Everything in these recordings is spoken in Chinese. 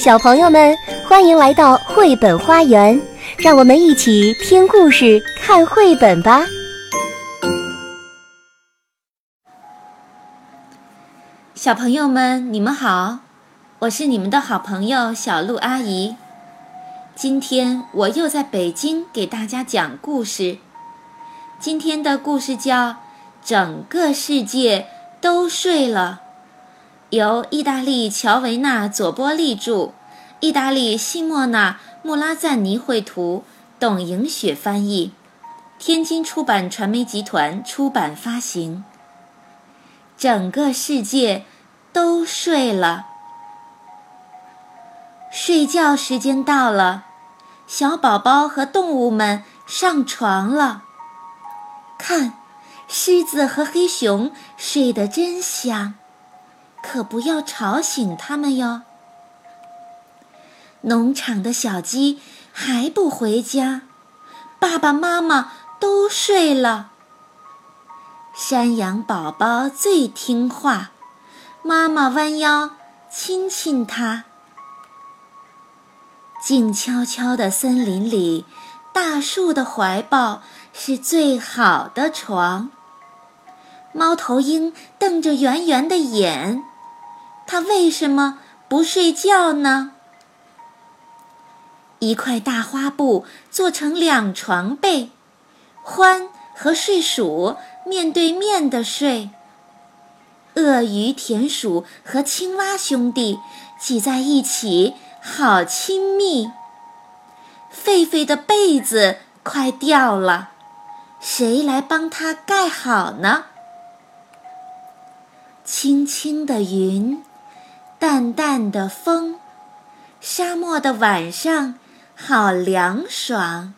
小朋友们，欢迎来到绘本花园，让我们一起听故事、看绘本吧。小朋友们，你们好，我是你们的好朋友小鹿阿姨。今天我又在北京给大家讲故事。今天的故事叫《整个世界都睡了》。由意大利乔维纳·佐波利著，意大利西莫纳·穆拉赞尼绘图，董莹雪翻译，天津出版传媒集团出版发行。整个世界都睡了，睡觉时间到了，小宝宝和动物们上床了。看，狮子和黑熊睡得真香。可不要吵醒他们哟。农场的小鸡还不回家，爸爸妈妈都睡了。山羊宝宝最听话，妈妈弯腰亲亲它。静悄悄的森林里，大树的怀抱是最好的床。猫头鹰瞪着圆圆的眼。他为什么不睡觉呢？一块大花布做成两床被，獾和睡鼠面对面的睡。鳄鱼、田鼠和青蛙兄弟挤在一起，好亲密。狒狒的被子快掉了，谁来帮他盖好呢？轻轻的云。淡淡的风，沙漠的晚上好凉爽。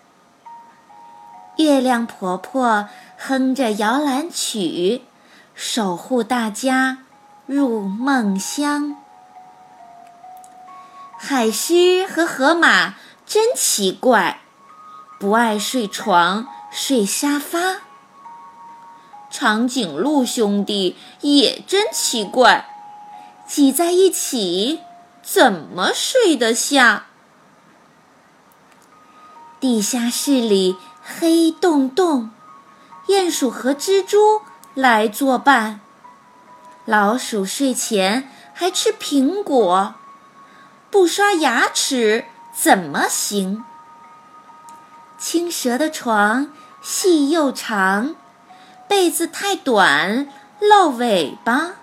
月亮婆婆哼着摇篮曲，守护大家入梦乡。海狮和河马真奇怪，不爱睡床，睡沙发。长颈鹿兄弟也真奇怪。挤在一起，怎么睡得下？地下室里黑洞洞，鼹鼠和蜘蛛来作伴。老鼠睡前还吃苹果，不刷牙齿怎么行？青蛇的床细又长，被子太短露尾巴。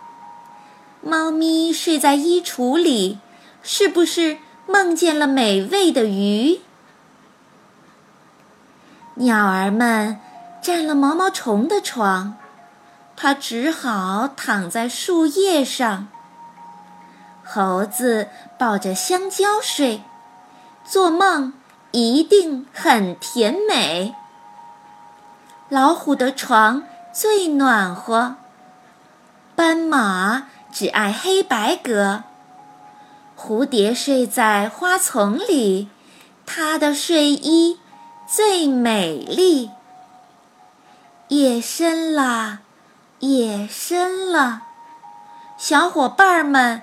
猫咪睡在衣橱里，是不是梦见了美味的鱼？鸟儿们占了毛毛虫的床，它只好躺在树叶上。猴子抱着香蕉睡，做梦一定很甜美。老虎的床最暖和，斑马。只爱黑白格。蝴蝶睡在花丛里，它的睡衣最美丽。夜深了，夜深了，小伙伴们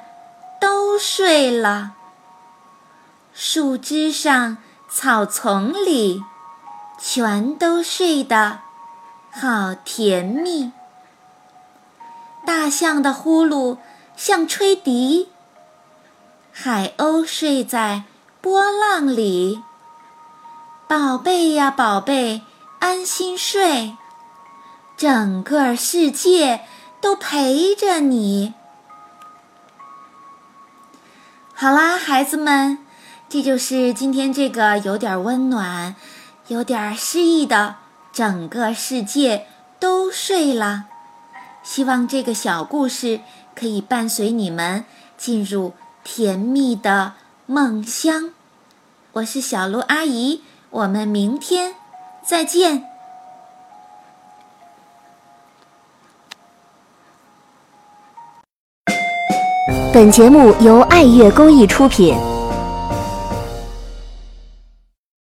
都睡了。树枝上、草丛里，全都睡得好甜蜜。大象的呼噜像吹笛，海鸥睡在波浪里。宝贝呀，宝贝，安心睡，整个世界都陪着你。好啦，孩子们，这就是今天这个有点温暖、有点诗意的整个世界都睡了。希望这个小故事可以伴随你们进入甜蜜的梦乡。我是小鹿阿姨，我们明天再见。本节目由爱乐公益出品。